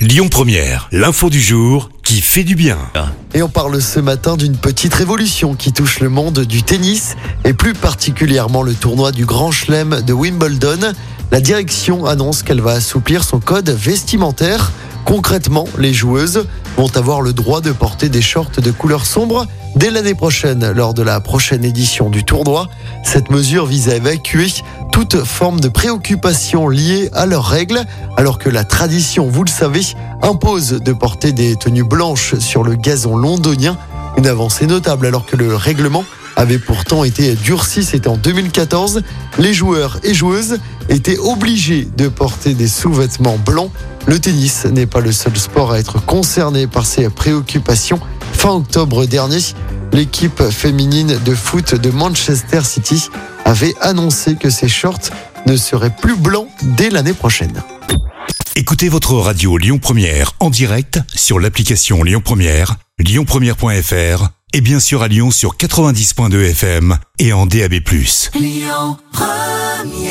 Lyon Première, l'info du jour qui fait du bien. Et on parle ce matin d'une petite révolution qui touche le monde du tennis et plus particulièrement le tournoi du Grand Chelem de Wimbledon. La direction annonce qu'elle va assouplir son code vestimentaire. Concrètement, les joueuses vont avoir le droit de porter des shorts de couleur sombre dès l'année prochaine lors de la prochaine édition du tournoi. Cette mesure vise à évacuer toute forme de préoccupation liée à leurs règles, alors que la tradition, vous le savez, impose de porter des tenues blanches sur le gazon londonien. Une avancée notable alors que le règlement avait pourtant été durci, c'était en 2014. Les joueurs et joueuses étaient obligés de porter des sous-vêtements blancs. Le tennis n'est pas le seul sport à être concerné par ces préoccupations. Fin octobre dernier, l'équipe féminine de foot de Manchester City avait annoncé que ses shorts ne seraient plus blancs dès l'année prochaine. Écoutez votre radio Lyon Première en direct sur l'application Lyon Première, lyonpremière.fr et bien sûr à Lyon sur 90.2 FM et en DAB+. Lyon Première